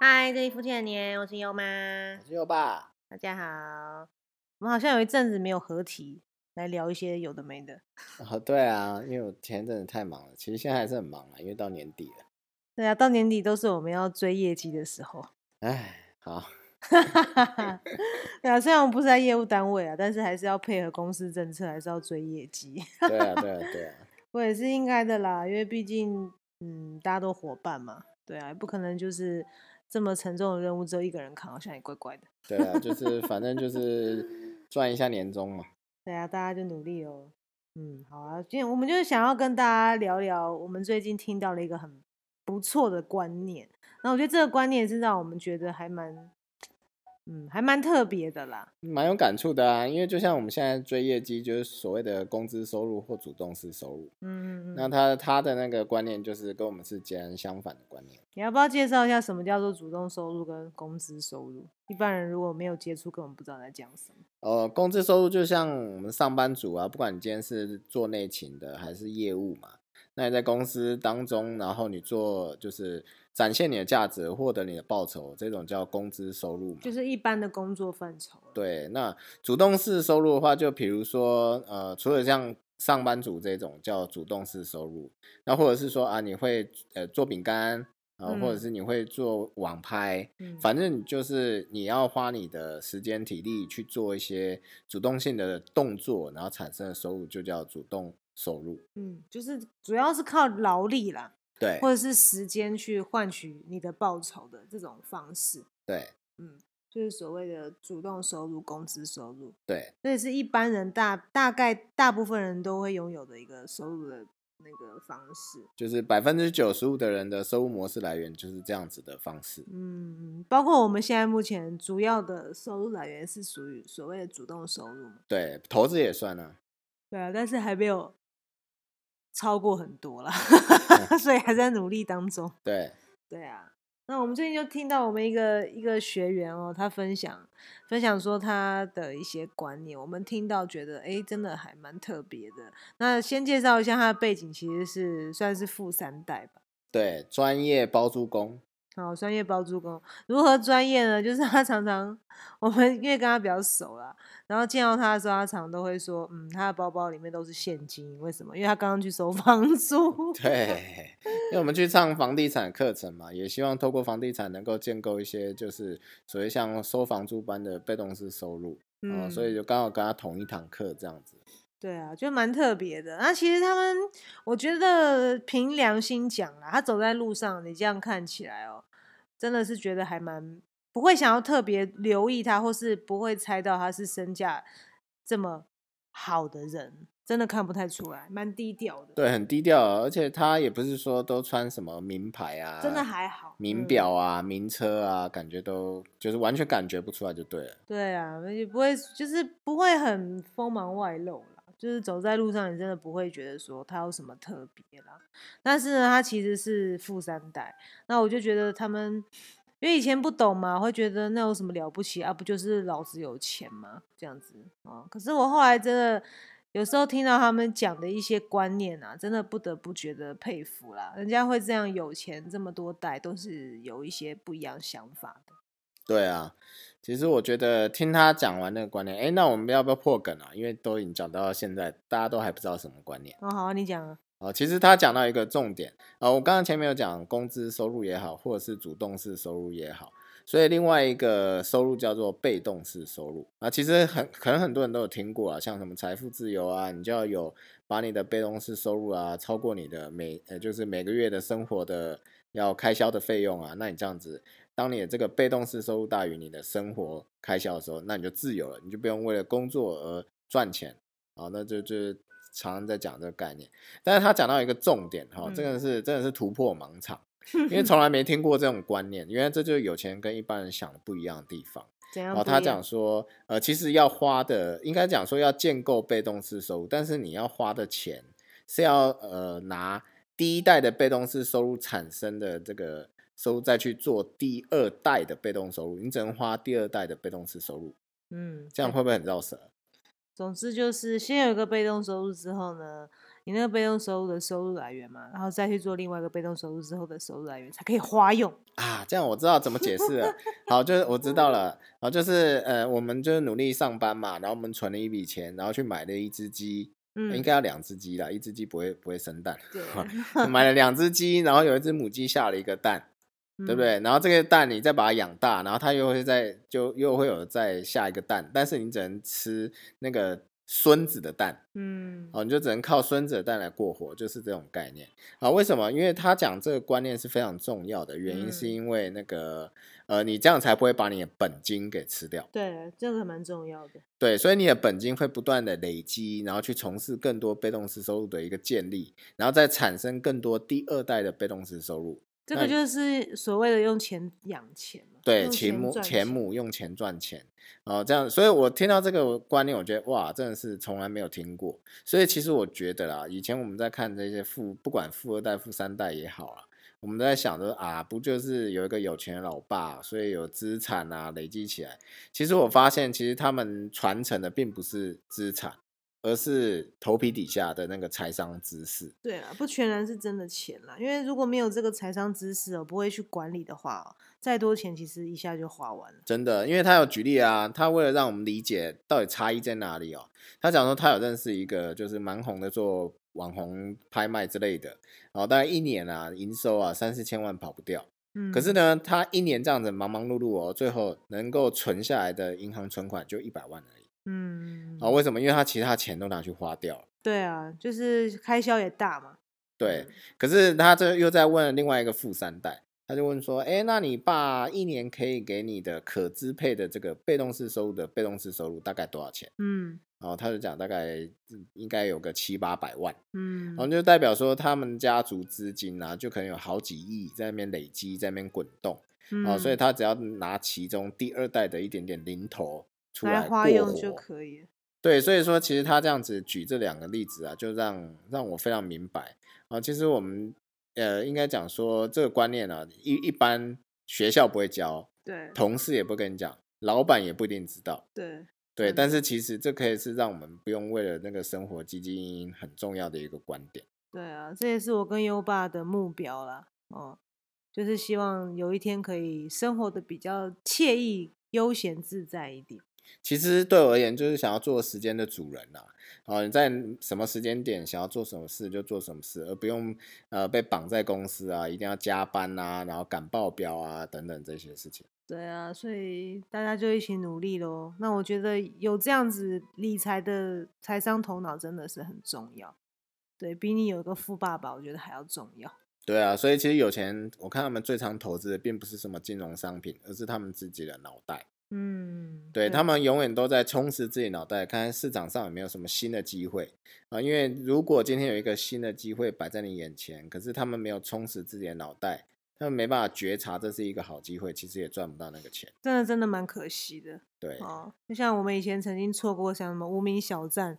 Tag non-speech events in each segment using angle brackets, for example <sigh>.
嗨，这里福建年，我是优妈，我是优爸。大家好。我们好像有一阵子没有合体来聊一些有的没的。<laughs> 哦，对啊，因为我前一阵子太忙了，其实现在还是很忙啊，因为到年底了。对啊，到年底都是我们要追业绩的时候。哎，好。<laughs> 对啊，虽然我们不是在业务单位啊，但是还是要配合公司政策，还是要追业绩。对啊，对啊，对啊。<laughs> 我也是应该的啦，因为毕竟，嗯，大家都伙伴嘛。对啊，不可能就是这么沉重的任务只有一个人扛，好像也怪怪的。对啊，就是反正就是赚一下年终嘛。<laughs> 对啊，大家就努力哦。嗯，好啊，今天我们就是想要跟大家聊聊，我们最近听到了一个很不错的观念，那我觉得这个观念是让我们觉得还蛮。嗯，还蛮特别的啦，蛮有感触的啊。因为就像我们现在追业绩，就是所谓的工资收入或主动式收入。嗯嗯嗯。那他他的那个观念就是跟我们是截然相反的观念。你要不要介绍一下什么叫做主动收入跟工资收入？一般人如果没有接触，根本不知道在讲什么。呃，工资收入就像我们上班族啊，不管你今天是做内勤的还是业务嘛。那你在公司当中，然后你做就是展现你的价值，获得你的报酬，这种叫工资收入嘛？就是一般的工作范畴。对，那主动式收入的话，就比如说，呃，除了像上班族这种叫主动式收入，那或者是说啊，你会呃做饼干啊，或者是你会做网拍，反正就是你要花你的时间体力去做一些主动性的动作，然后产生的收入就叫主动。收入，嗯，就是主要是靠劳力啦，对，或者是时间去换取你的报酬的这种方式，对，嗯，就是所谓的主动收入、工资收入，对，这也是一般人大大概大部分人都会拥有的一个收入的那个方式，就是百分之九十五的人的收入模式来源就是这样子的方式，嗯，包括我们现在目前主要的收入来源是属于所谓的主动收入嘛，对，投资也算啊，对啊，但是还没有。超过很多了，<laughs> 所以还在努力当中。对，对啊。那我们最近就听到我们一个一个学员哦，他分享分享说他的一些观念，我们听到觉得哎，真的还蛮特别的。那先介绍一下他的背景，其实是算是富三代吧。对，专业包租公。好，专业包租公如何专业呢？就是他常常，我们因为跟他比较熟啦，然后见到他的时候，他常常都会说，嗯，他的包包里面都是现金，为什么？因为他刚刚去收 <laughs> 房租。对，<laughs> 因为我们去上房地产课程嘛，也希望透过房地产能够建构一些，就是所谓像收房租般的被动式收入，嗯，所以就刚好跟他同一堂课这样子。对啊，就蛮特别的。那其实他们，我觉得凭良心讲啊，他走在路上，你这样看起来哦。真的是觉得还蛮不会想要特别留意他，或是不会猜到他是身价这么好的人，真的看不太出来，蛮低调的。对，很低调，而且他也不是说都穿什么名牌啊，真的还好，名表啊、名车啊，感觉都就是完全感觉不出来就对了。对啊，也不会就是不会很锋芒外露了。就是走在路上，你真的不会觉得说他有什么特别啦。但是呢，他其实是富三代。那我就觉得他们，因为以前不懂嘛，会觉得那有什么了不起啊？不就是老子有钱吗？这样子啊。可是我后来真的有时候听到他们讲的一些观念啊，真的不得不觉得佩服啦。人家会这样有钱这么多代，都是有一些不一样想法的。对啊。其实我觉得听他讲完那个观念，哎，那我们要不要破梗啊？因为都已经讲到现在，大家都还不知道什么观念。哦，好啊，你讲啊。啊，其实他讲到一个重点啊，我刚刚前面有讲工资收入也好，或者是主动式收入也好，所以另外一个收入叫做被动式收入啊。其实很可能很多人都有听过啊，像什么财富自由啊，你就要有把你的被动式收入啊超过你的每呃就是每个月的生活的要开销的费用啊，那你这样子。当你的这个被动式收入大于你的生活开销的时候，那你就自由了，你就不用为了工作而赚钱啊。那就就常常在讲这个概念，但是他讲到一个重点哈，这个是真的是突破盲场，<laughs> 因为从来没听过这种观念，原来这就是有钱人跟一般人想的不一样的地方。哦，他讲说，呃，其实要花的，应该讲说要建构被动式收入，但是你要花的钱是要呃拿第一代的被动式收入产生的这个。收入再去做第二代的被动收入，你只能花第二代的被动式收入，嗯，这样会不会很绕舌？总之就是先有一个被动收入之后呢，你那个被动收入的收入来源嘛，然后再去做另外一个被动收入之后的收入来源，才可以花用。啊，这样我知道怎么解释了。<laughs> 好，就是我知道了。好，就是呃，我们就是努力上班嘛，然后我们存了一笔钱，然后去买了一只鸡，应嗯，该要两只鸡啦，一只鸡不会不会生蛋。对，<laughs> 买了两只鸡，然后有一只母鸡下了一个蛋，对不嗯？对？然后这个蛋你再把它养大，然后它又会再就又会有再下一个蛋，但是你只能吃那个孙子的蛋。嗯，哦，你就只能靠孙子的蛋来过活，就是这种概念啊。为什么？因为他讲这个观念是非常重要的，原因是嗯因为那个呃，你这样才不会把你的本金给吃掉。对，这个蛮重要的。对，所以你的本金会不断的累积，然后去从事更多被动式收入的一个建立，然后再产生更多第二代的被动式收入。那这个就是所谓的用钱养钱嘛。对，钱母赚钱母用钱赚钱，哦，这样，所以我听到这个观念，我觉得哇，真的是从来没有听过。所以其实我觉得啦，以前我们在看这些富，不管富二代、富三代也好啦，我们都在想着啊，不就是有一个有钱的老爸，所以有资产啊累积起来。其实我发现，其实他们传承的并不是资产，而是头皮底下的那个财商知识。对啊，不全然是真的钱啦，因为如果没有这个财商知识哦，不会去管理的话哦，再多钱其实一下就花完了。真的，因为他有举例啊，他为了让我们理解到底差异在哪里哦，他讲说他有认识一个就是蛮红的做网红拍卖之类的，然后大概一年啊营收啊三四千万跑不掉，嗯，可是呢，他一年这样子忙忙碌碌哦，最后能够存下来的银行存款就一百万而已嗯，啊、为什么？因为他其他钱都拿去花掉了。对啊，就是开销也大嘛。对，嗯可是他这又在问另外一个富三代，他就问说：“哎，那你爸一年可以给你的可支配的这个被动式收入的被动式收入大概多少钱？”嗯然后他就讲大概嗯应该有个七八百万，嗯然后就代表说他们家族资金啊，就可能有好几亿在那边累积，在那边滚动嗯，哦，所以他只要拿其中第二代的一点点零头出来来花用就可以。对，所以说其实他这样子举这两个例子啊，就让让我非常明白啊，其实我们呃应该讲说这个观念啊，一一般学校不会教，对同事也不跟你讲，老板也不一定知道。对，对，但是其实这可以是让我们不用为了那个生活汲汲营营很重要的一个观点。对啊，这也是我跟优爸的目标啦。哦，就是希望有一天可以生活的比较惬意、悠闲自在一点。其实对我而言，就是想要做时间的主人啦。哦，你在什么时间点想要做什么事就做什么事，而不用呃被绑在公司啊，一定要加班啊，然后赶报表啊等等这些事情。对啊，所以大家就一起努力喽。那我觉得有这样子理财的财商头脑真的是很重要，对比你有一个富爸爸，我觉得还要重要。对啊，所以其实有钱，我看他们最常投资的并不是什么金融商品，而是他们自己的脑袋。嗯，对他们永远都在充实自己脑袋，看看市场上有没有什么新的机会啊。因为如果今天有一个新的机会摆在你眼前，可是他们没有充实自己的脑袋，他们没办法觉察这是一个好机会，其实也赚不到那个钱。真的真的蛮可惜的对，哦。就像我们以前曾经错过像什么无名小站，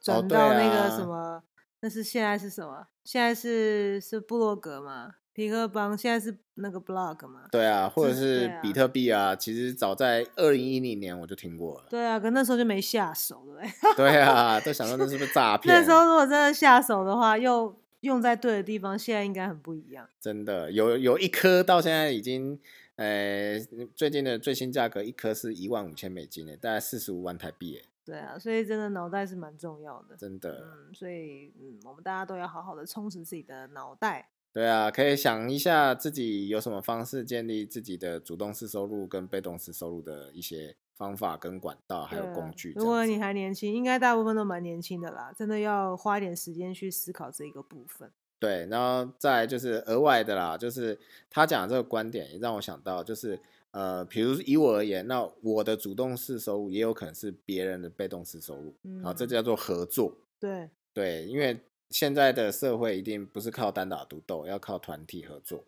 转到那个什啊么，那是现在是什么？现在是是部落格嘛，皮克邦，现在是那个 blog 嘛。对啊，或者是比特币啊，其实早在二零一零年我就听过了。对啊，可那时候就没下手，对不对？对啊，都想说这是不是诈骗？<laughs> 那时候如果真的下手的话，又用在对的地方，现在应该很不一样。真的有有一颗到现在已经，呃，最近的最新价格一颗是一万五千美金呢，大概四十五万台币耶，对啊，所以真的脑袋是蛮重要的。真的。嗯，所以嗯，我们大家都要好好的充实自己的脑袋。对啊，可以想一下自己有什么方式建立自己的主动式收入跟被动式收入的一些方法跟管道，还有工具。如果你还年轻，应该大部分都蛮年轻的啦，真的要花一点时间去思考这个部分。对，然后再就是额外的啦，就是他讲的这个观点也让我想到，就是呃，比如以我而言，那我的主动式收入也有可能是别人的被动式收入，嗯，好，这叫做合作。对对，因为现在的社会一定不是靠单打独斗，要靠团体合作。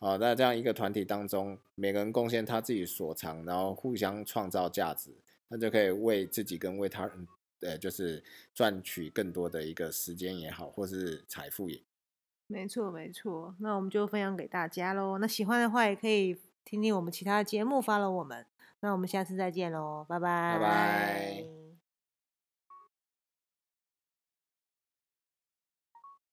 好，那这样一个团体当中，每个人贡献他自己所长，然后互相创造价值，那就可以为自己跟为他人，呃，就是赚取更多的一个时间也好，或是财富也。没错没错。那我们就分享给大家喽。那喜欢的话，也可以听听我们其他的节目，发了我们。那我们下次再见喽，拜拜，拜拜。